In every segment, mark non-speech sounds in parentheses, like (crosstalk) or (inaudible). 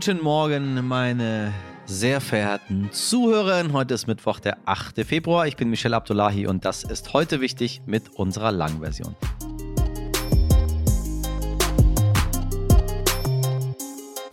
Guten Morgen, meine sehr verehrten Zuhörerinnen. Heute ist Mittwoch, der 8. Februar. Ich bin Michelle Abdullahi und das ist heute wichtig mit unserer Langversion.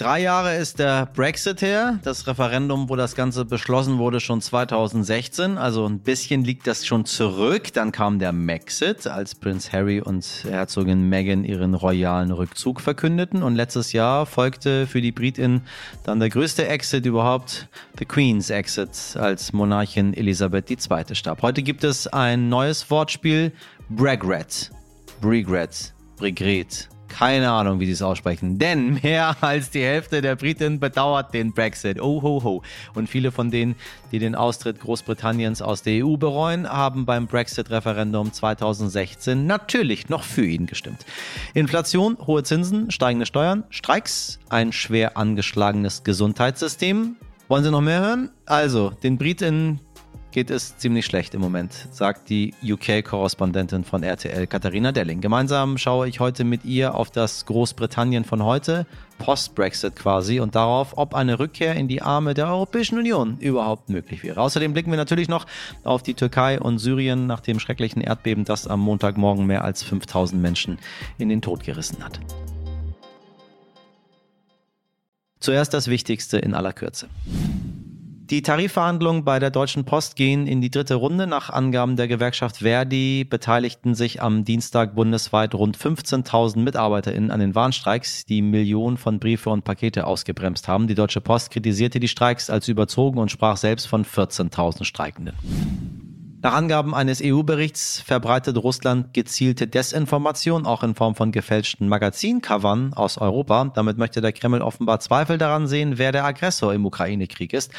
Drei Jahre ist der Brexit her. Das Referendum, wo das Ganze beschlossen wurde, schon 2016. Also ein bisschen liegt das schon zurück. Dann kam der Maxit, als Prinz Harry und Herzogin Meghan ihren royalen Rückzug verkündeten. Und letztes Jahr folgte für die Britin dann der größte Exit überhaupt, The Queen's Exit, als Monarchin Elisabeth II. starb. Heute gibt es ein neues Wortspiel, Bragret, Brigret, Brigret keine Ahnung, wie sie es aussprechen. Denn mehr (laughs) als die Hälfte der Briten bedauert den Brexit. Oh ho ho. Und viele von denen, die den Austritt Großbritanniens aus der EU bereuen, haben beim Brexit-Referendum 2016 natürlich noch für ihn gestimmt. Inflation, hohe Zinsen, steigende Steuern, Streiks, ein schwer angeschlagenes Gesundheitssystem. Wollen Sie noch mehr hören? Also, den Briten geht es ziemlich schlecht im Moment, sagt die UK-Korrespondentin von RTL Katharina Delling. Gemeinsam schaue ich heute mit ihr auf das Großbritannien von heute, Post-Brexit quasi, und darauf, ob eine Rückkehr in die Arme der Europäischen Union überhaupt möglich wäre. Außerdem blicken wir natürlich noch auf die Türkei und Syrien nach dem schrecklichen Erdbeben, das am Montagmorgen mehr als 5000 Menschen in den Tod gerissen hat. Zuerst das Wichtigste in aller Kürze. Die Tarifverhandlungen bei der Deutschen Post gehen in die dritte Runde. Nach Angaben der Gewerkschaft Verdi beteiligten sich am Dienstag bundesweit rund 15.000 MitarbeiterInnen an den Warnstreiks, die Millionen von Briefe und Pakete ausgebremst haben. Die Deutsche Post kritisierte die Streiks als überzogen und sprach selbst von 14.000 Streikenden. Nach Angaben eines EU-Berichts verbreitet Russland gezielte Desinformation, auch in Form von gefälschten Magazincovern aus Europa. Damit möchte der Kreml offenbar Zweifel daran sehen, wer der Aggressor im Ukraine-Krieg ist.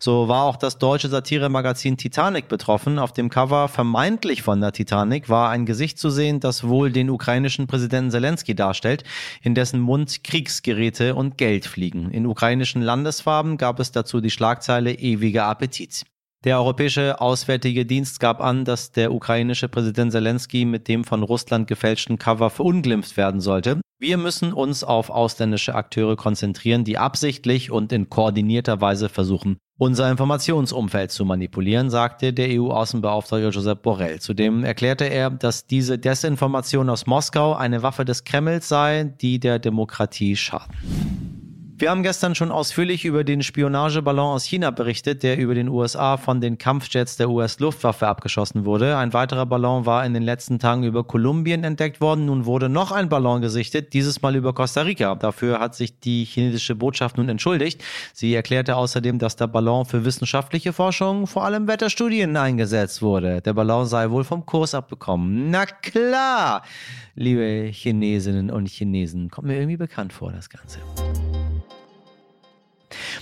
So war auch das deutsche Satiremagazin Titanic betroffen. Auf dem Cover vermeintlich von der Titanic war ein Gesicht zu sehen, das wohl den ukrainischen Präsidenten Zelensky darstellt, in dessen Mund Kriegsgeräte und Geld fliegen. In ukrainischen Landesfarben gab es dazu die Schlagzeile ewiger Appetit. Der Europäische Auswärtige Dienst gab an, dass der ukrainische Präsident Zelensky mit dem von Russland gefälschten Cover verunglimpft werden sollte. Wir müssen uns auf ausländische Akteure konzentrieren, die absichtlich und in koordinierter Weise versuchen, unser Informationsumfeld zu manipulieren, sagte der EU-Außenbeauftragte Josep Borrell. Zudem erklärte er, dass diese Desinformation aus Moskau eine Waffe des Kremls sei, die der Demokratie schaden. Wir haben gestern schon ausführlich über den Spionageballon aus China berichtet, der über den USA von den Kampfjets der US-Luftwaffe abgeschossen wurde. Ein weiterer Ballon war in den letzten Tagen über Kolumbien entdeckt worden. Nun wurde noch ein Ballon gesichtet, dieses Mal über Costa Rica. Dafür hat sich die chinesische Botschaft nun entschuldigt. Sie erklärte außerdem, dass der Ballon für wissenschaftliche Forschung, vor allem Wetterstudien, eingesetzt wurde. Der Ballon sei wohl vom Kurs abbekommen. Na klar, liebe Chinesinnen und Chinesen, kommt mir irgendwie bekannt vor, das Ganze.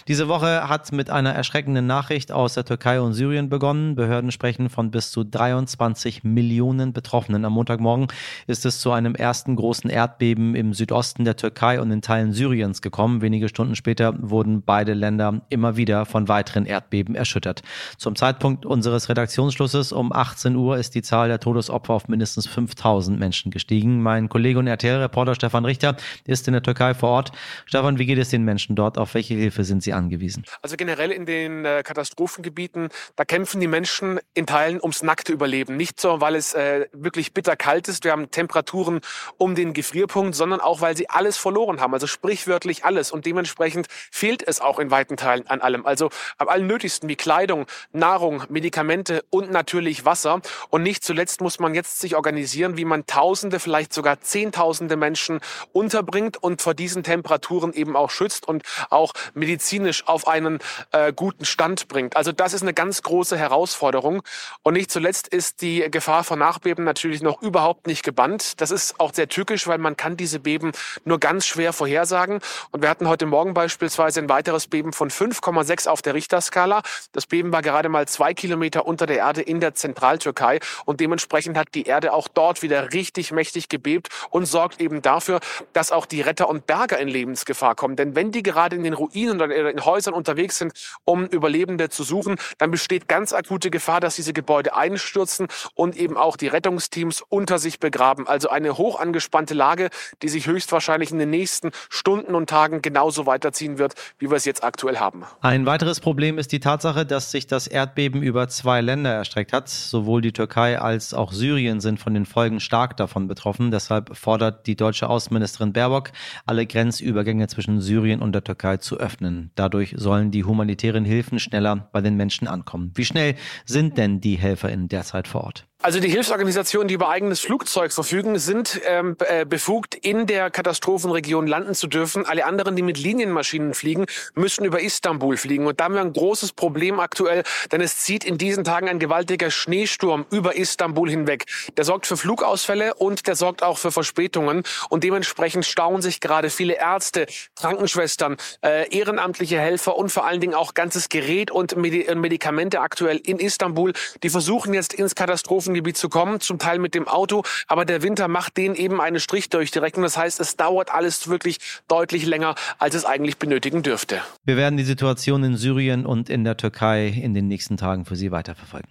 Diese Woche hat mit einer erschreckenden Nachricht aus der Türkei und Syrien begonnen. Behörden sprechen von bis zu 23 Millionen Betroffenen. Am Montagmorgen ist es zu einem ersten großen Erdbeben im Südosten der Türkei und in Teilen Syriens gekommen. Wenige Stunden später wurden beide Länder immer wieder von weiteren Erdbeben erschüttert. Zum Zeitpunkt unseres Redaktionsschlusses um 18 Uhr ist die Zahl der Todesopfer auf mindestens 5000 Menschen gestiegen. Mein Kollege und RTL-Reporter Stefan Richter ist in der Türkei vor Ort. Stefan, wie geht es den Menschen dort? Auf welche Hilfe sind sie angewiesen? Also generell in den äh, Katastrophengebieten, da kämpfen die Menschen in Teilen ums nackte Überleben. Nicht so, weil es äh, wirklich bitter kalt ist, wir haben Temperaturen um den Gefrierpunkt, sondern auch, weil sie alles verloren haben, also sprichwörtlich alles. Und dementsprechend fehlt es auch in weiten Teilen an allem. Also am allernötigsten wie Kleidung, Nahrung, Medikamente und natürlich Wasser. Und nicht zuletzt muss man jetzt sich organisieren, wie man Tausende, vielleicht sogar Zehntausende Menschen unterbringt und vor diesen Temperaturen eben auch schützt und auch Medizin medizinisch auf einen äh, guten Stand bringt. Also das ist eine ganz große Herausforderung. Und nicht zuletzt ist die Gefahr von Nachbeben natürlich noch überhaupt nicht gebannt. Das ist auch sehr tückisch, weil man kann diese Beben nur ganz schwer vorhersagen. Und wir hatten heute Morgen beispielsweise ein weiteres Beben von 5,6 auf der Richterskala. Das Beben war gerade mal zwei Kilometer unter der Erde in der Zentraltürkei. Und dementsprechend hat die Erde auch dort wieder richtig mächtig gebebt und sorgt eben dafür, dass auch die Retter und Berger in Lebensgefahr kommen. Denn wenn die gerade in den Ruinen oder in Häusern unterwegs sind, um Überlebende zu suchen, dann besteht ganz akute Gefahr, dass diese Gebäude einstürzen und eben auch die Rettungsteams unter sich begraben. Also eine hoch angespannte Lage, die sich höchstwahrscheinlich in den nächsten Stunden und Tagen genauso weiterziehen wird, wie wir es jetzt aktuell haben. Ein weiteres Problem ist die Tatsache, dass sich das Erdbeben über zwei Länder erstreckt hat. Sowohl die Türkei als auch Syrien sind von den Folgen stark davon betroffen. Deshalb fordert die deutsche Außenministerin Baerbock, alle Grenzübergänge zwischen Syrien und der Türkei zu öffnen. Dadurch sollen die humanitären Hilfen schneller bei den Menschen ankommen. Wie schnell sind denn die HelferInnen derzeit vor Ort? Also die Hilfsorganisationen, die über eigenes Flugzeug verfügen, sind ähm, äh, befugt, in der Katastrophenregion landen zu dürfen. Alle anderen, die mit Linienmaschinen fliegen, müssen über Istanbul fliegen. Und da haben wir ein großes Problem aktuell, denn es zieht in diesen Tagen ein gewaltiger Schneesturm über Istanbul hinweg. Der sorgt für Flugausfälle und der sorgt auch für Verspätungen. Und dementsprechend stauen sich gerade viele Ärzte, Krankenschwestern, äh, ehrenamtliche Helfer und vor allen Dingen auch ganzes Gerät und Medikamente aktuell in Istanbul. Die versuchen jetzt ins Katastrophen Küstengebiet zu kommen, zum Teil mit dem Auto. Aber der Winter macht denen eben einen Strich durch die Rechnung. Das heißt, es dauert alles wirklich deutlich länger, als es eigentlich benötigen dürfte. Wir werden die Situation in Syrien und in der Türkei in den nächsten Tagen für Sie weiterverfolgen.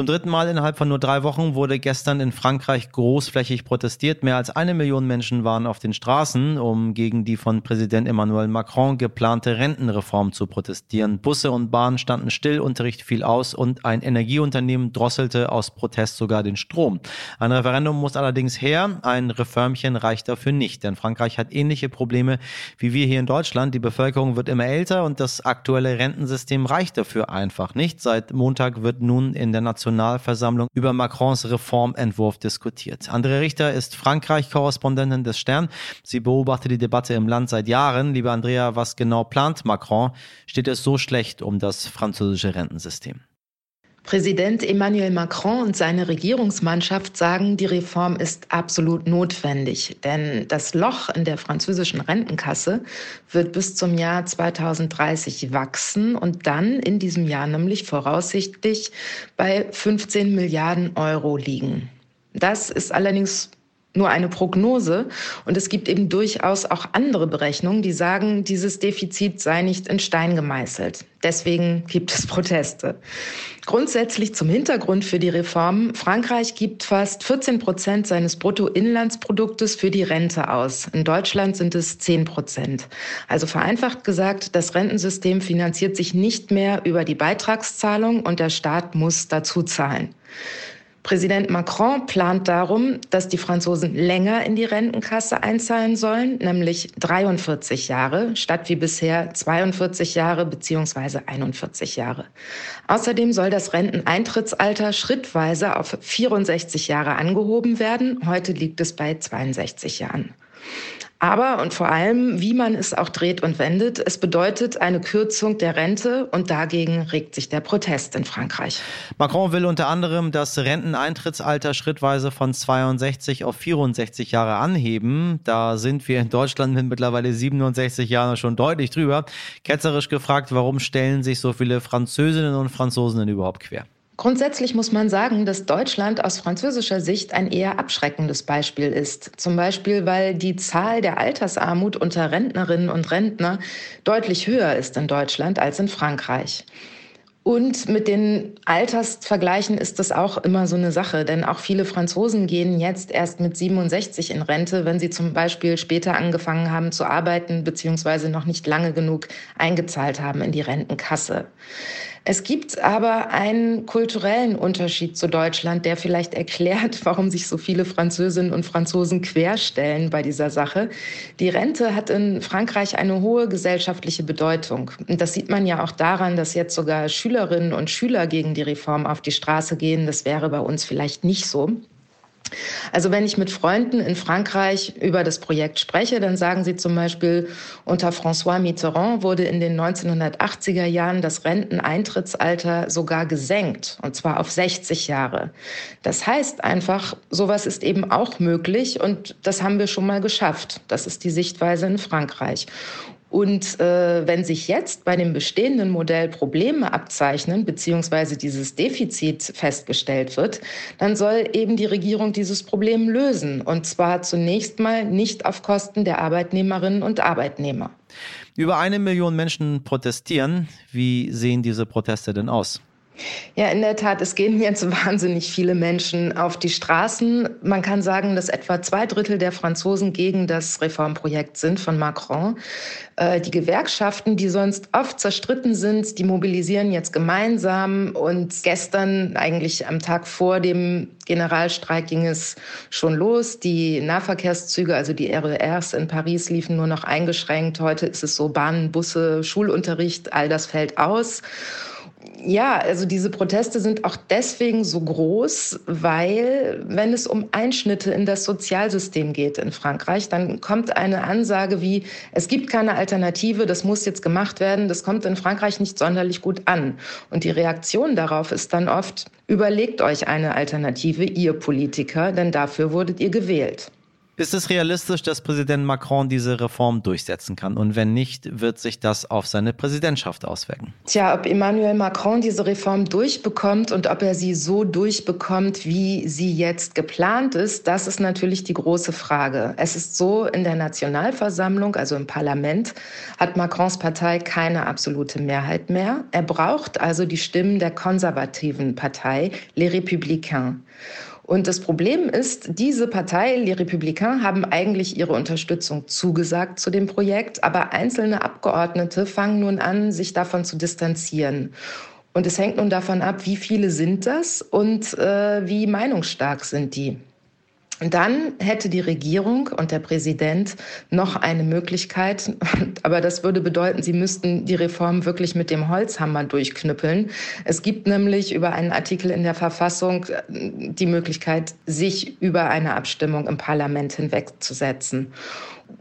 Zum dritten Mal innerhalb von nur drei Wochen wurde gestern in Frankreich großflächig protestiert. Mehr als eine Million Menschen waren auf den Straßen, um gegen die von Präsident Emmanuel Macron geplante Rentenreform zu protestieren. Busse und Bahnen standen still, Unterricht fiel aus und ein Energieunternehmen drosselte aus Protest sogar den Strom. Ein Referendum muss allerdings her. Ein Reformchen reicht dafür nicht, denn Frankreich hat ähnliche Probleme wie wir hier in Deutschland. Die Bevölkerung wird immer älter und das aktuelle Rentensystem reicht dafür einfach nicht. Seit Montag wird nun in der Nationalversammlung über Macrons Reformentwurf diskutiert. Andre Richter ist Frankreich-Korrespondentin des Stern. Sie beobachtet die Debatte im Land seit Jahren. Liebe Andrea, was genau plant Macron? Steht es so schlecht um das französische Rentensystem? Präsident Emmanuel Macron und seine Regierungsmannschaft sagen, die Reform ist absolut notwendig, denn das Loch in der französischen Rentenkasse wird bis zum Jahr 2030 wachsen und dann in diesem Jahr nämlich voraussichtlich bei 15 Milliarden Euro liegen. Das ist allerdings nur eine Prognose. Und es gibt eben durchaus auch andere Berechnungen, die sagen, dieses Defizit sei nicht in Stein gemeißelt. Deswegen gibt es Proteste. Grundsätzlich zum Hintergrund für die Reform. Frankreich gibt fast 14 Prozent seines Bruttoinlandsproduktes für die Rente aus. In Deutschland sind es 10 Prozent. Also vereinfacht gesagt, das Rentensystem finanziert sich nicht mehr über die Beitragszahlung und der Staat muss dazu zahlen. Präsident Macron plant darum, dass die Franzosen länger in die Rentenkasse einzahlen sollen, nämlich 43 Jahre statt wie bisher 42 Jahre beziehungsweise 41 Jahre. Außerdem soll das Renteneintrittsalter schrittweise auf 64 Jahre angehoben werden. Heute liegt es bei 62 Jahren. Aber und vor allem, wie man es auch dreht und wendet, es bedeutet eine Kürzung der Rente und dagegen regt sich der Protest in Frankreich. Macron will unter anderem das Renteneintrittsalter schrittweise von 62 auf 64 Jahre anheben. Da sind wir in Deutschland mit mittlerweile 67 Jahren schon deutlich drüber. Ketzerisch gefragt, warum stellen sich so viele Französinnen und Franzosen denn überhaupt quer? Grundsätzlich muss man sagen, dass Deutschland aus französischer Sicht ein eher abschreckendes Beispiel ist. Zum Beispiel, weil die Zahl der Altersarmut unter Rentnerinnen und Rentner deutlich höher ist in Deutschland als in Frankreich. Und mit den Altersvergleichen ist das auch immer so eine Sache, denn auch viele Franzosen gehen jetzt erst mit 67 in Rente, wenn sie zum Beispiel später angefangen haben zu arbeiten, beziehungsweise noch nicht lange genug eingezahlt haben in die Rentenkasse. Es gibt aber einen kulturellen Unterschied zu Deutschland, der vielleicht erklärt, (laughs) warum sich so viele Französinnen und Franzosen querstellen bei dieser Sache. Die Rente hat in Frankreich eine hohe gesellschaftliche Bedeutung. Und das sieht man ja auch daran, dass jetzt sogar Schülerinnen und Schüler gegen die Reform auf die Straße gehen. Das wäre bei uns vielleicht nicht so. Also wenn ich mit Freunden in Frankreich über das Projekt spreche, dann sagen sie zum Beispiel, unter François Mitterrand wurde in den 1980er Jahren das Renteneintrittsalter sogar gesenkt, und zwar auf 60 Jahre. Das heißt einfach, sowas ist eben auch möglich und das haben wir schon mal geschafft. Das ist die Sichtweise in Frankreich. Und äh, wenn sich jetzt bei dem bestehenden Modell Probleme abzeichnen, beziehungsweise dieses Defizit festgestellt wird, dann soll eben die Regierung dieses Problem lösen. Und zwar zunächst mal nicht auf Kosten der Arbeitnehmerinnen und Arbeitnehmer. Über eine Million Menschen protestieren. Wie sehen diese Proteste denn aus? Ja, in der Tat, es gehen (laughs) jetzt wahnsinnig viele Menschen auf die Straßen. Man kann sagen, dass etwa zwei Drittel der Franzosen gegen das Reformprojekt sind von Macron. Äh, die Gewerkschaften, die sonst oft zerstritten sind, die mobilisieren jetzt gemeinsam. Und gestern, eigentlich am Tag vor dem Generalstreik, ging es schon los. Die Nahverkehrszüge, also die RERs in Paris, liefen nur noch eingeschränkt. Heute ist es so Bahnen, Busse, Schulunterricht, all das fällt aus ja, also diese Proteste sind auch deswegen so groß, weil wenn es um Einschnitte in das Sozialsystem geht in Frankreich, dann kommt eine Ansage wie, es gibt keine Alternative, das muss jetzt gemacht werden. Das kommt in Frankreich nicht sonderlich gut an. Und die Reaktion darauf ist dann oft, überlegt euch eine Alternative, ihr Politiker, denn dafür wurdet ihr gewählt. Ist es realistisch, dass Präsident Macron diese Reform durchsetzen kann? Und wenn nicht, wird sich das auf seine Präsidentschaft auswirken? Tja, ob Emmanuel Macron diese Reform durchbekommt und ob er sie so durchbekommt, wie sie jetzt geplant ist, das ist natürlich die große Frage. Es ist so, in der Nationalversammlung, also im Parlament, hat Macrons Partei keine absolute Mehrheit mehr. Er braucht also die Stimmen der konservativen Partei, Les Républicains. Und das Problem ist, diese Partei, Les Républicains, haben eigentlich ihre Unterstützung zugesagt zu dem Projekt, aber einzelne Abgeordnete fangen nun an, sich davon zu distanzieren. Und es hängt nun davon ab, wie viele sind das und äh, wie meinungsstark sind die. Dann hätte die Regierung und der Präsident noch eine Möglichkeit, aber das würde bedeuten, sie müssten die Reform wirklich mit dem Holzhammer durchknüppeln. Es gibt nämlich über einen Artikel in der Verfassung äh, die Möglichkeit, sich über eine Abstimmung im Parlament hinwegzusetzen.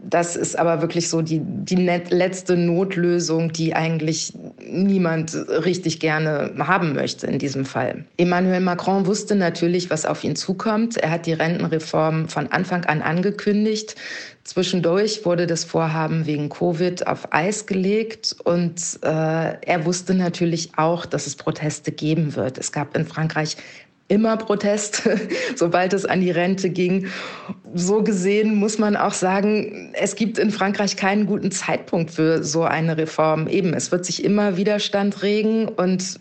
Das ist aber wirklich so die, die letzte Notlösung, die eigentlich niemand richtig gerne haben möchte in diesem Fall. Emmanuel Macron wusste natürlich, was auf ihn zukommt. Er hat die Rentenreform von Anfang an angekündigt. Zwischendurch wurde das Vorhaben wegen Covid auf Eis gelegt und äh, er wusste natürlich auch, dass es Proteste geben wird. Es gab in Frankreich immer Protest, (laughs) sobald es an die Rente ging. So gesehen muss man auch sagen, es gibt in Frankreich keinen guten Zeitpunkt für so eine Reform. Eben, es wird sich immer Widerstand regen und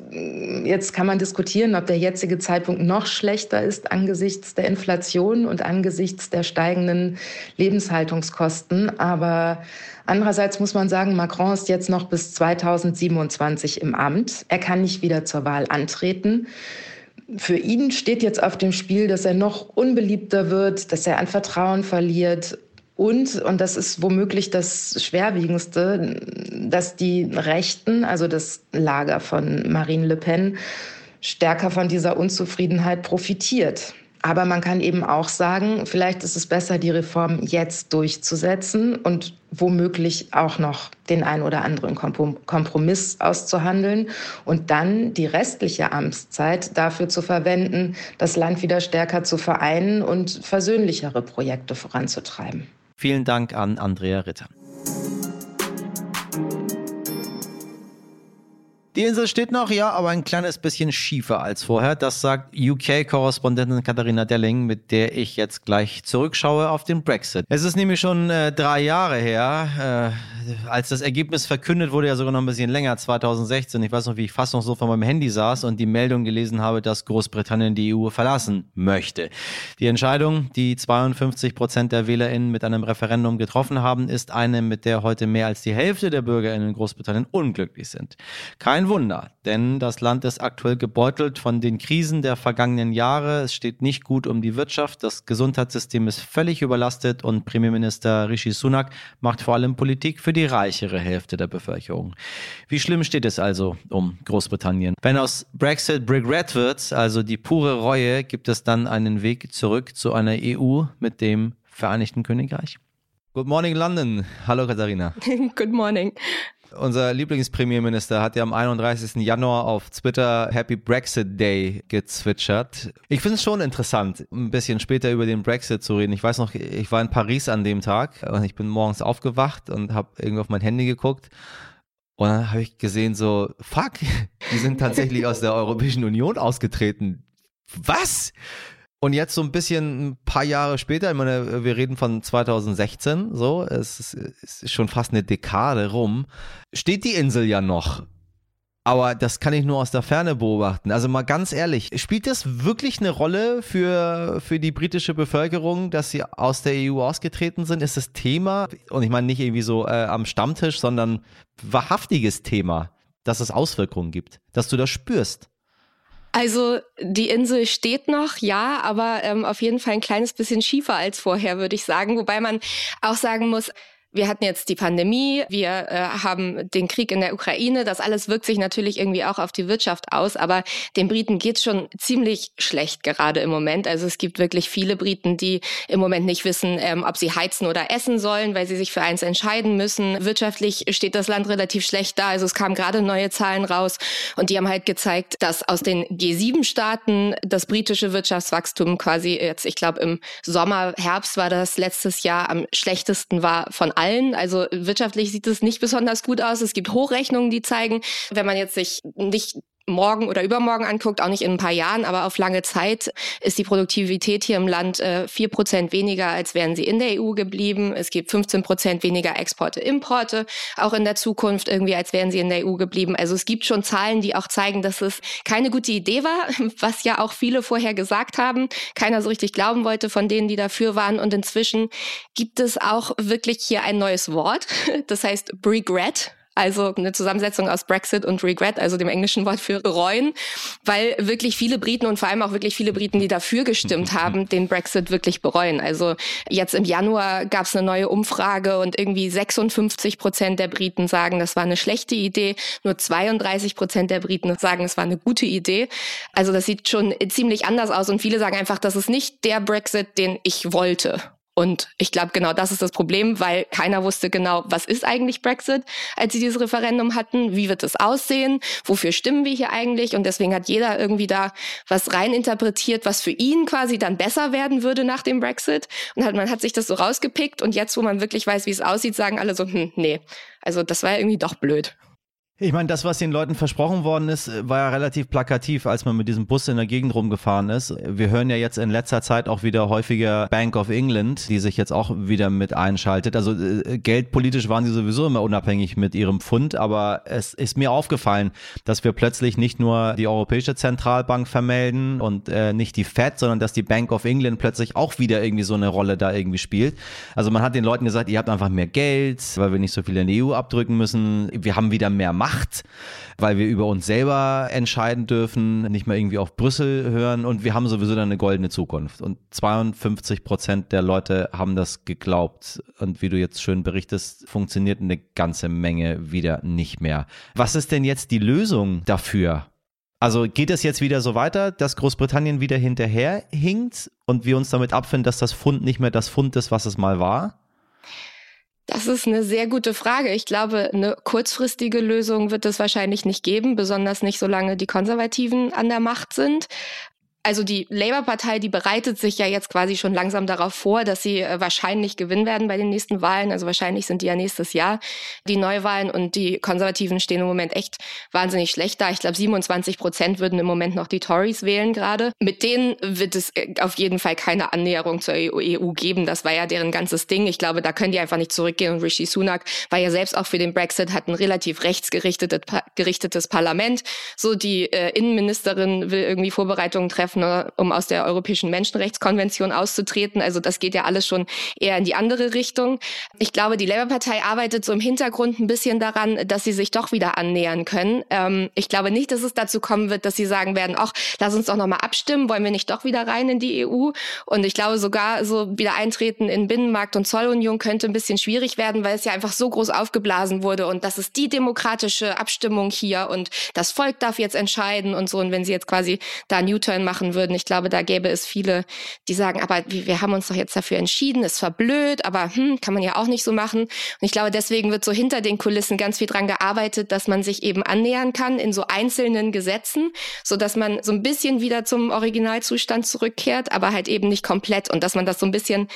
jetzt kann man diskutieren, ob der jetzige Zeitpunkt noch schlechter ist angesichts der Inflation und angesichts der steigenden Lebenshaltungskosten. Aber Andererseits muss man sagen, Macron ist jetzt noch bis 2027 im Amt. Er kann nicht wieder zur Wahl antreten für ihn steht jetzt auf dem Spiel, dass er noch unbeliebter wird, dass er an Vertrauen verliert und, und das ist womöglich das Schwerwiegendste, dass die Rechten, also das Lager von Marine Le Pen, stärker von dieser Unzufriedenheit profitiert. Aber man kann eben auch sagen, vielleicht ist es besser, die Reform jetzt durchzusetzen und womöglich auch noch den ein oder anderen Kompromiss auszuhandeln und dann die restliche Amtszeit dafür zu verwenden, das Land wieder stärker zu vereinen und versöhnlichere Projekte voranzutreiben. Vielen Dank an Andrea Ritter. Die Insel steht noch, ja, aber ein kleines bisschen schiefer als vorher. Das sagt UK-Korrespondentin Katharina Delling, mit der ich jetzt gleich zurückschaue auf den Brexit. Es ist nämlich schon äh, drei Jahre her, äh, als das Ergebnis verkündet wurde, ja sogar noch ein bisschen länger, 2016. Ich weiß noch, wie ich fast noch so vor meinem Handy saß und die Meldung gelesen habe, dass Großbritannien die EU verlassen möchte. Die Entscheidung, die 52 Prozent der WählerInnen mit einem Referendum getroffen haben, ist eine, mit der heute mehr als die Hälfte der BürgerInnen in Großbritannien unglücklich sind. Kein Wunder, denn das Land ist aktuell gebeutelt von den Krisen der vergangenen Jahre. Es steht nicht gut um die Wirtschaft, das Gesundheitssystem ist völlig überlastet und Premierminister Rishi Sunak macht vor allem Politik für die reichere Hälfte der Bevölkerung. Wie schlimm steht es also um Großbritannien? Wenn aus Brexit Regret wird, also die pure Reue, gibt es dann einen Weg zurück zu einer EU mit dem Vereinigten Königreich? Good morning, London. Hallo, Katharina. (laughs) Good morning. Unser Lieblingspremierminister hat ja am 31. Januar auf Twitter Happy Brexit Day gezwitschert. Ich finde es schon interessant, ein bisschen später über den Brexit zu reden. Ich weiß noch, ich war in Paris an dem Tag und ich bin morgens aufgewacht und habe irgendwie auf mein Handy geguckt. Und dann habe ich gesehen, so, fuck, (laughs) die sind tatsächlich aus der Europäischen Union ausgetreten. Was? Und jetzt so ein bisschen ein paar Jahre später, ich meine, wir reden von 2016, so, es ist, es ist schon fast eine Dekade rum, steht die Insel ja noch. Aber das kann ich nur aus der Ferne beobachten. Also mal ganz ehrlich, spielt das wirklich eine Rolle für, für die britische Bevölkerung, dass sie aus der EU ausgetreten sind? Ist das Thema, und ich meine nicht irgendwie so äh, am Stammtisch, sondern wahrhaftiges Thema, dass es Auswirkungen gibt, dass du das spürst? Also die Insel steht noch, ja, aber ähm, auf jeden Fall ein kleines bisschen schiefer als vorher, würde ich sagen. Wobei man auch sagen muss, wir hatten jetzt die Pandemie, wir äh, haben den Krieg in der Ukraine, das alles wirkt sich natürlich irgendwie auch auf die Wirtschaft aus, aber den Briten geht's schon ziemlich schlecht gerade im Moment. Also es gibt wirklich viele Briten, die im Moment nicht wissen, ähm, ob sie heizen oder essen sollen, weil sie sich für eins entscheiden müssen. Wirtschaftlich steht das Land relativ schlecht da. Also es kamen gerade neue Zahlen raus und die haben halt gezeigt, dass aus den G7-Staaten das britische Wirtschaftswachstum quasi jetzt, ich glaube im Sommer, Herbst war das letztes Jahr am schlechtesten war von allen. Also wirtschaftlich sieht es nicht besonders gut aus. Es gibt Hochrechnungen, die zeigen, wenn man jetzt sich nicht morgen oder übermorgen anguckt, auch nicht in ein paar Jahren, aber auf lange Zeit ist die Produktivität hier im Land äh, vier Prozent weniger, als wären sie in der EU geblieben. Es gibt 15 Prozent weniger Exporte, Importe, auch in der Zukunft irgendwie, als wären sie in der EU geblieben. Also es gibt schon Zahlen, die auch zeigen, dass es keine gute Idee war, (laughs) was ja auch viele vorher gesagt haben. Keiner so richtig glauben wollte von denen, die dafür waren. Und inzwischen gibt es auch wirklich hier ein neues Wort. (laughs) Das heißt Regret also eine Zusammensetzung aus Brexit und Regret, also dem englischen Wort für bereuen, weil wirklich viele Briten und vor allem auch wirklich viele Briten, die dafür gestimmt (laughs) haben, den Brexit wirklich bereuen. Also jetzt im Januar gab es eine neue Umfrage und irgendwie 56 Prozent der Briten sagen, das war eine schlechte Idee. Nur 32 Prozent der Briten sagen, es war eine gute Idee. Also das sieht schon ziemlich anders aus und viele sagen einfach, das ist nicht der Brexit, den ich wollte. Und ich glaube, genau das ist das Problem, weil keiner wusste genau, was ist eigentlich Brexit, als sie dieses Referendum hatten, wie wird es aussehen, wofür stimmen wir hier eigentlich? Und deswegen hat jeder irgendwie da was reininterpretiert, was für ihn quasi dann besser werden würde nach dem Brexit. Und halt, man hat sich das so rausgepickt und jetzt, wo man wirklich weiß, wie es aussieht, sagen alle so, hm, nee, also das war irgendwie doch blöd. Ich meine, das, was den Leuten versprochen worden ist, war ja relativ plakativ, als man mit diesem Bus in der Gegend rumgefahren ist. Wir hören ja jetzt in letzter Zeit auch wieder häufiger Bank of England, die sich jetzt auch wieder mit einschaltet. Also äh, geldpolitisch waren sie sowieso immer unabhängig mit ihrem Pfund, aber es ist mir aufgefallen, dass wir plötzlich nicht nur die Europäische Zentralbank vermelden und äh, nicht die Fed, sondern dass die Bank of England plötzlich auch wieder irgendwie so eine Rolle da irgendwie spielt. Also man hat den Leuten gesagt, ihr habt einfach mehr Geld, weil wir nicht so viel in die EU abdrücken müssen. Wir haben wieder mehr Macht Macht, weil wir über uns selber entscheiden dürfen, nicht mehr irgendwie auf Brüssel hören und wir haben sowieso dann eine goldene Zukunft. Und 52 Prozent der Leute haben das geglaubt. Und wie du jetzt schön berichtest, funktioniert eine ganze Menge wieder nicht mehr. Was ist denn jetzt die Lösung dafür? Also geht es jetzt wieder so weiter, dass Großbritannien wieder hinterher hinkt und wir uns damit abfinden, dass das Fund nicht mehr das Fund ist, was es mal war? Das ist eine sehr gute Frage. Ich glaube, eine kurzfristige Lösung wird es wahrscheinlich nicht geben, besonders nicht solange die Konservativen an der Macht sind also die Labour-Partei, die bereitet sich ja jetzt quasi schon langsam darauf vor, dass sie äh, wahrscheinlich gewinnen werden bei den nächsten Wahlen. Also wahrscheinlich sind die ja nächstes Jahr die Neuwahlen und die Konservativen stehen im Moment echt wahnsinnig schlecht da. Ich glaube, 27 Prozent würden im Moment noch die Tories wählen gerade. Mit denen wird es äh, auf jeden Fall keine Annäherung zur EU e geben. Das war ja deren ganzes Ding. Ich glaube, da können die einfach nicht zurückgehen. Und Rishi Sunak war ja selbst auch für den Brexit, hat ein relativ rechtsgerichtetes Parlament. So die äh, Innenministerin will irgendwie Vorbereitungen treffen treffen, um aus der Europäischen Menschenrechtskonvention auszutreten. Also das geht ja alles schon eher in die andere Richtung. Ich glaube, die Labour-Partei arbeitet so im Hintergrund ein bisschen daran, dass sie sich doch wieder annähern können. Ähm, ich glaube nicht, dass es dazu kommen wird, dass sie sagen werden, ach, lass uns doch nochmal abstimmen, wollen wir nicht doch wieder rein in die EU? Und ich glaube sogar so wieder eintreten in Binnenmarkt und Zollunion könnte ein bisschen schwierig werden, weil es ja einfach so groß aufgeblasen wurde und das ist die demokratische Abstimmung hier und das Volk darf jetzt entscheiden und so. Und wenn sie jetzt quasi da einen U-Turn machen, machen würden. Ich glaube, da gäbe es viele, die sagen, aber wir haben uns doch jetzt dafür entschieden, ist zwar blöd, aber hm, kann man ja auch nicht so machen. Und ich glaube, deswegen wird so hinter den Kulissen ganz viel dran gearbeitet, dass man sich eben annähern kann in so einzelnen Gesetzen, so dass man so ein bisschen wieder zum Originalzustand zurückkehrt, aber halt eben nicht komplett und dass man das so ein bisschen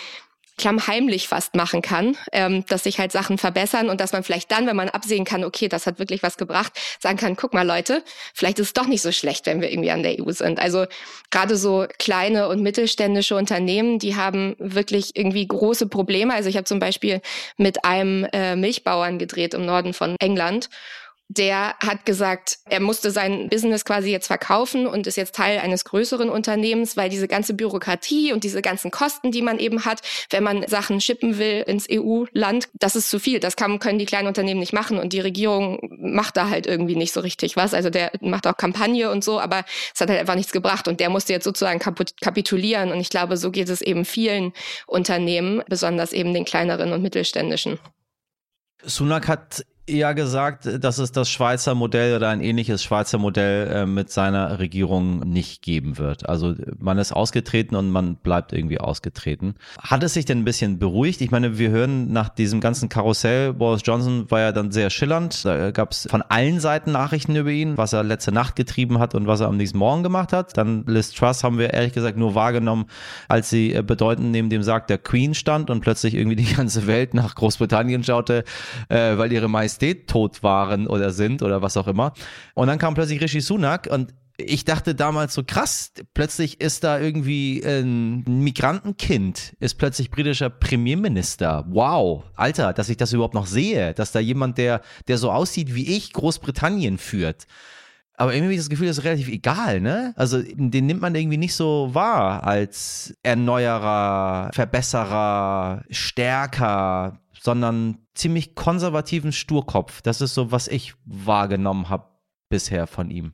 klammheimlich fast machen kann, ähm, dass sich halt Sachen verbessern und dass man vielleicht dann, wenn man absehen kann, okay, das hat wirklich was gebracht, sagen kann, guck mal Leute, vielleicht ist es doch nicht so schlecht, wenn wir irgendwie an der EU sind. Also gerade so kleine und mittelständische Unternehmen, die haben wirklich irgendwie große Probleme. Also ich habe zum Beispiel mit einem äh, Milchbauern gedreht im Norden von England der hat gesagt, er musste sein Business quasi jetzt verkaufen und ist jetzt Teil eines größeren Unternehmens, weil diese ganze Bürokratie und diese ganzen Kosten, die man eben hat, wenn man Sachen schippen will ins EU-Land, das ist zu viel. Das kann, können die kleinen Unternehmen nicht machen und die Regierung macht da halt irgendwie nicht so richtig was. Also der macht auch Kampagne und so, aber es hat halt einfach nichts gebracht und der musste jetzt sozusagen kapitulieren und ich glaube, so geht es eben vielen Unternehmen, besonders eben den kleineren und mittelständischen. Sunak hat ja gesagt, dass es das Schweizer Modell oder ein ähnliches Schweizer Modell äh, mit seiner Regierung nicht geben wird. Also man ist ausgetreten und man bleibt irgendwie ausgetreten. Hat es sich denn ein bisschen beruhigt? Ich meine, wir hören nach diesem ganzen Karussell, Boris Johnson war ja dann sehr schillernd. Da gab es von allen Seiten Nachrichten über ihn, was er letzte Nacht getrieben hat und was er am nächsten Morgen gemacht hat. Dann Liz Truss haben wir ehrlich gesagt nur wahrgenommen, als sie äh, bedeutend neben dem Sarg der Queen stand und plötzlich irgendwie die ganze Welt nach Großbritannien schaute, äh, weil ihre Majestät Majestät tot waren oder sind oder was auch immer. Und dann kam plötzlich Rishi Sunak und ich dachte damals so krass, plötzlich ist da irgendwie ein Migrantenkind, ist plötzlich britischer Premierminister. Wow, Alter, dass ich das überhaupt noch sehe, dass da jemand, der, der so aussieht wie ich, Großbritannien führt. Aber irgendwie das Gefühl, das ist relativ egal, ne? Also den nimmt man irgendwie nicht so wahr als Erneuerer, Verbesserer, Stärker, sondern ziemlich konservativen Sturkopf. Das ist so, was ich wahrgenommen habe bisher von ihm.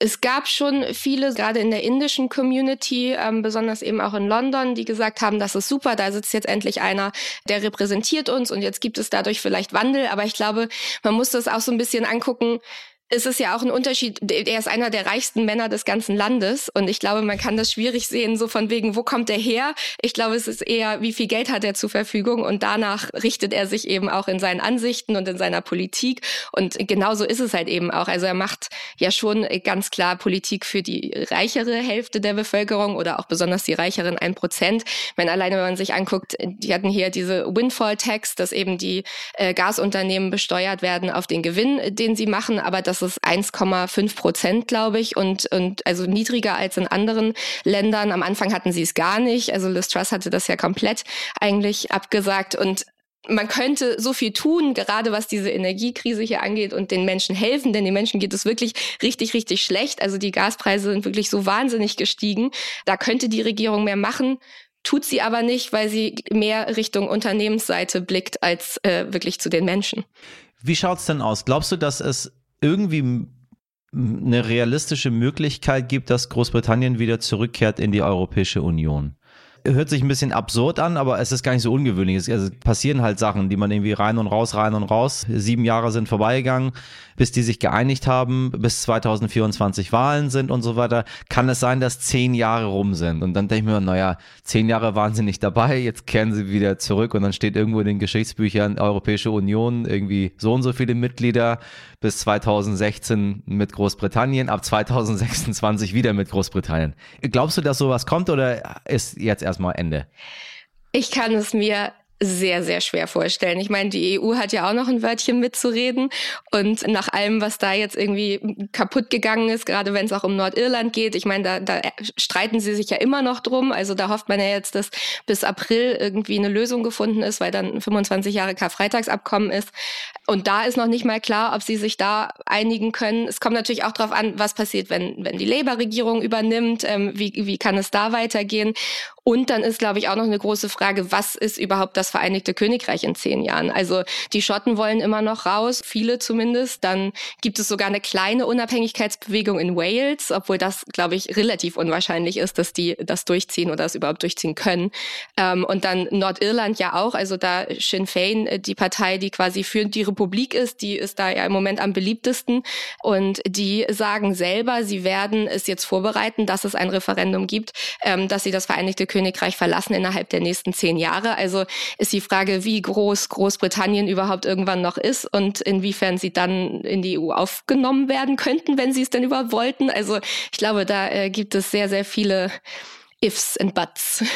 Es gab schon viele, gerade in der indischen Community, ähm, besonders eben auch in London, die gesagt haben, das ist super, da sitzt jetzt endlich einer, der repräsentiert uns und jetzt gibt es dadurch vielleicht Wandel. Aber ich glaube, man muss das auch so ein bisschen angucken, es ist ja auch ein Unterschied. Er ist einer der reichsten Männer des ganzen Landes und ich glaube, man kann das schwierig sehen, so von wegen, wo kommt er her? Ich glaube, es ist eher, wie viel Geld hat er zur Verfügung und danach richtet er sich eben auch in seinen Ansichten und in seiner Politik und genauso ist es halt eben auch. Also er macht ja schon ganz klar Politik für die reichere Hälfte der Bevölkerung oder auch besonders die reicheren ein Prozent. Wenn alleine, wenn man sich anguckt, die hatten hier diese Windfall-Tax, dass eben die äh, Gasunternehmen besteuert werden auf den Gewinn, den sie machen, aber das das ist 1,5 Prozent, glaube ich, und, und also niedriger als in anderen Ländern. Am Anfang hatten sie es gar nicht. Also Liz Truss hatte das ja komplett eigentlich abgesagt und man könnte so viel tun, gerade was diese Energiekrise hier angeht und den Menschen helfen, denn den Menschen geht es wirklich richtig, richtig schlecht. Also die Gaspreise sind wirklich so wahnsinnig gestiegen. Da könnte die Regierung mehr machen tut sie aber nicht, weil sie mehr Richtung Unternehmensseite blickt als äh, wirklich zu den Menschen. Wie schaut's denn aus? Glaubst du, dass es irgendwie eine realistische Möglichkeit gibt, dass Großbritannien wieder zurückkehrt in die Europäische Union hört sich ein bisschen absurd an, aber es ist gar nicht so ungewöhnlich. Es also passieren halt Sachen, die man irgendwie rein und raus, rein und raus. Sieben Jahre sind vorbeigegangen, bis die sich geeinigt haben, bis 2024 Wahlen sind und so weiter. Kann es sein, dass zehn Jahre rum sind? Und dann denke ich mir, naja, zehn Jahre waren sie nicht dabei, jetzt kehren sie wieder zurück und dann steht irgendwo in den Geschichtsbüchern Europäische Union irgendwie so und so viele Mitglieder bis 2016 mit Großbritannien, ab 2026 wieder mit Großbritannien. Glaubst du, dass sowas kommt oder ist jetzt erstmal Ende? Ich kann es mir sehr, sehr schwer vorstellen. Ich meine, die EU hat ja auch noch ein Wörtchen mitzureden. Und nach allem, was da jetzt irgendwie kaputt gegangen ist, gerade wenn es auch um Nordirland geht, ich meine, da, da streiten sie sich ja immer noch drum. Also da hofft man ja jetzt, dass bis April irgendwie eine Lösung gefunden ist, weil dann 25 Jahre Karfreitagsabkommen ist. Und da ist noch nicht mal klar, ob sie sich da einigen können. Es kommt natürlich auch darauf an, was passiert, wenn, wenn die Labour-Regierung übernimmt. Ähm, wie, wie kann es da weitergehen? Und dann ist, glaube ich, auch noch eine große Frage, was ist überhaupt das Vereinigte Königreich in zehn Jahren? Also die Schotten wollen immer noch raus, viele zumindest. Dann gibt es sogar eine kleine Unabhängigkeitsbewegung in Wales, obwohl das, glaube ich, relativ unwahrscheinlich ist, dass die das durchziehen oder das überhaupt durchziehen können. Ähm, und dann Nordirland ja auch, also da Sinn Fein, äh, die Partei, die quasi für die Republik ist, die ist da ja im Moment am beliebtesten. Und die sagen selber, sie werden es jetzt vorbereiten, dass es ein Referendum gibt, ähm, dass sie das Vereinigte Königreich Königreich verlassen innerhalb der nächsten zehn Jahre. Also ist die Frage, wie groß Großbritannien überhaupt irgendwann noch ist und inwiefern sie dann in die EU aufgenommen werden könnten, wenn sie es denn überhaupt wollten. Also ich glaube, da äh, gibt es sehr, sehr viele Ifs and Buts. (laughs)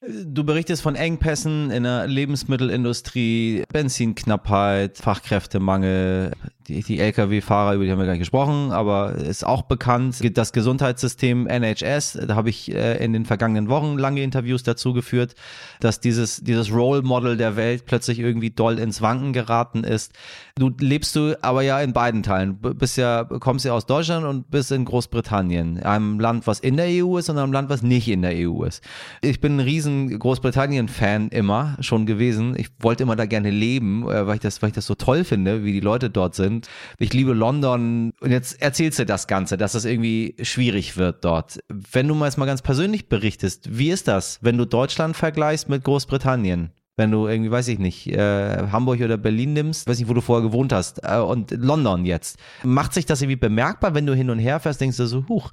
Du berichtest von Engpässen in der Lebensmittelindustrie, Benzinknappheit, Fachkräftemangel, die, die Lkw-Fahrer, über die haben wir gar nicht gesprochen, aber ist auch bekannt. Das Gesundheitssystem NHS, da habe ich äh, in den vergangenen Wochen lange Interviews dazu geführt, dass dieses, dieses Role Model der Welt plötzlich irgendwie doll ins Wanken geraten ist. Du lebst du aber ja in beiden Teilen. Bist ja, kommst ja aus Deutschland und bist in Großbritannien. Einem Land, was in der EU ist und einem Land, was nicht in der EU ist. Ich bin ein riesen Großbritannien-Fan immer schon gewesen. Ich wollte immer da gerne leben, äh, weil ich das, weil ich das so toll finde, wie die Leute dort sind und ich liebe London. Und jetzt erzählst du das Ganze, dass das irgendwie schwierig wird dort. Wenn du mal jetzt mal ganz persönlich berichtest, wie ist das, wenn du Deutschland vergleichst mit Großbritannien? wenn du irgendwie, weiß ich nicht, äh, Hamburg oder Berlin nimmst, weiß nicht, wo du vorher gewohnt hast, äh, und London jetzt. Macht sich das irgendwie bemerkbar, wenn du hin und her fährst, denkst du so, huch,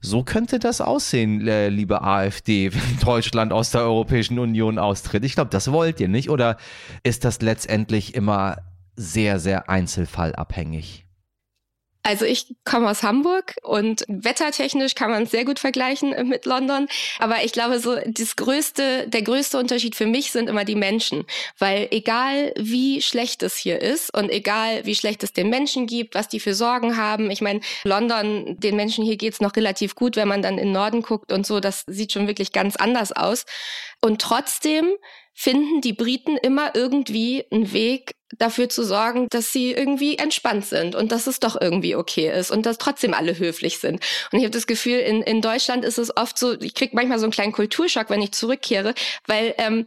so könnte das aussehen, äh, liebe AfD, (laughs) wenn Deutschland aus der Europäischen Union austritt. Ich glaube, das wollt ihr nicht. Oder ist das letztendlich immer sehr, sehr einzelfallabhängig. Also ich komme aus Hamburg und wettertechnisch kann man es sehr gut vergleichen mit London. Aber ich glaube, so das größte, der größte Unterschied für mich sind immer die Menschen. Weil egal wie schlecht es hier ist und egal wie schlecht es den Menschen gibt, was die für Sorgen haben. Ich meine, London, den Menschen hier geht's noch relativ gut, wenn man dann in den Norden guckt und so. Das sieht schon wirklich ganz anders aus. Und trotzdem finden die Briten immer irgendwie einen Weg, dafür zu sorgen, dass sie irgendwie entspannt sind und dass es doch irgendwie okay ist und dass trotzdem alle höflich sind. Und ich habe das Gefühl, in, in Deutschland ist es oft so, ich krieg manchmal so einen kleinen Kulturschock, wenn ich zurückkehre, weil ähm,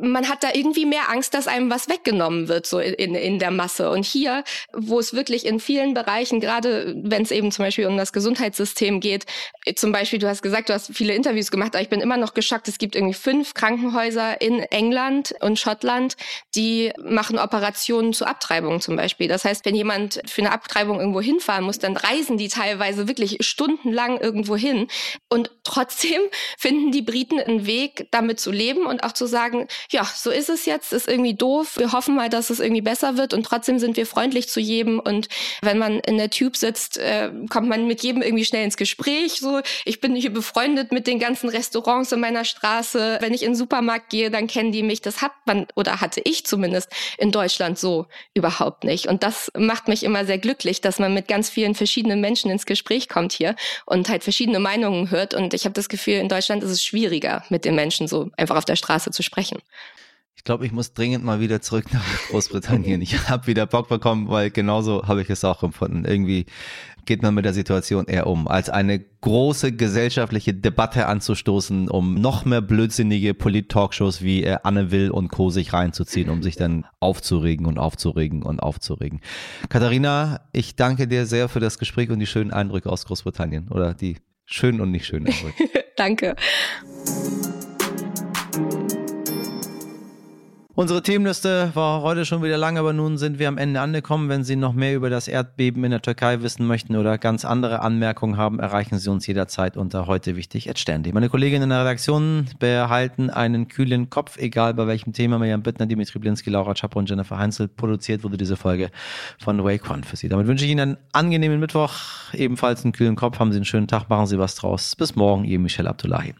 man hat da irgendwie mehr Angst, dass einem was weggenommen wird, so in, in der Masse. Und hier, wo es wirklich in vielen Bereichen, gerade wenn es eben zum Beispiel um das Gesundheitssystem geht, zum Beispiel, du hast gesagt, du hast viele Interviews gemacht, aber ich bin immer noch geschockt, es gibt irgendwie fünf Krankenhäuser in England und Schottland, die machen Operationen zu Abtreibungen zum Beispiel. Das heißt, wenn jemand für eine Abtreibung irgendwo hinfahren muss, dann reisen die teilweise wirklich stundenlang irgendwo hin. Und trotzdem (laughs) finden die Briten einen Weg, damit zu leben und auch zu sagen, ja, so ist es jetzt, ist irgendwie doof. Wir hoffen mal, dass es irgendwie besser wird und trotzdem sind wir freundlich zu jedem. Und wenn man in der Tube sitzt, äh, kommt man mit jedem irgendwie schnell ins Gespräch. So, ich bin hier befreundet mit den ganzen Restaurants in meiner Straße. Wenn ich in den Supermarkt gehe, dann kennen die mich. Das hat man oder hatte ich zumindest in Deutschland so überhaupt nicht. Und das macht mich immer sehr glücklich, dass man mit ganz vielen verschiedenen Menschen ins Gespräch kommt hier und halt verschiedene Meinungen hört. Und ich habe das Gefühl, in Deutschland ist es schwieriger, mit den Menschen so einfach auf der Straße zu sprechen. Ich glaube, ich muss dringend mal wieder zurück nach (laughs) Großbritannien. Ich habe wieder Bock bekommen, weil genauso habe ich es auch empfunden. Irgendwie geht man mit der Situation eher um, als eine große gesellschaftliche Debatte anzustoßen, um noch mehr blödsinnige Polit-Talkshows wie äh, Anne Will und Co. sich reinzuziehen, um sich dann aufzuregen und aufzuregen und aufzuregen. Katharina, ich danke dir sehr für das Gespräch und die schönen Eindrücke aus Großbritannien oder die schönen und nicht schönen Eindrücke. (laughs) danke. Unsere Themenliste war heute schon wieder lang, aber nun sind wir am Ende angekommen. Wenn Sie noch mehr über das Erdbeben in der Türkei wissen möchten oder ganz andere Anmerkungen haben, erreichen Sie uns jederzeit unter heute wichtig Sternde. Meine Kolleginnen in der Redaktion behalten einen kühlen Kopf, egal bei welchem Thema. Mirjam Bittner, Dimitri Blinski, Laura Czappo und Jennifer Heinzel. Produziert wurde diese Folge von Wake One für Sie. Damit wünsche ich Ihnen einen angenehmen Mittwoch, ebenfalls einen kühlen Kopf. Haben Sie einen schönen Tag, machen Sie was draus. Bis morgen, Ihr Michel Abdullahi.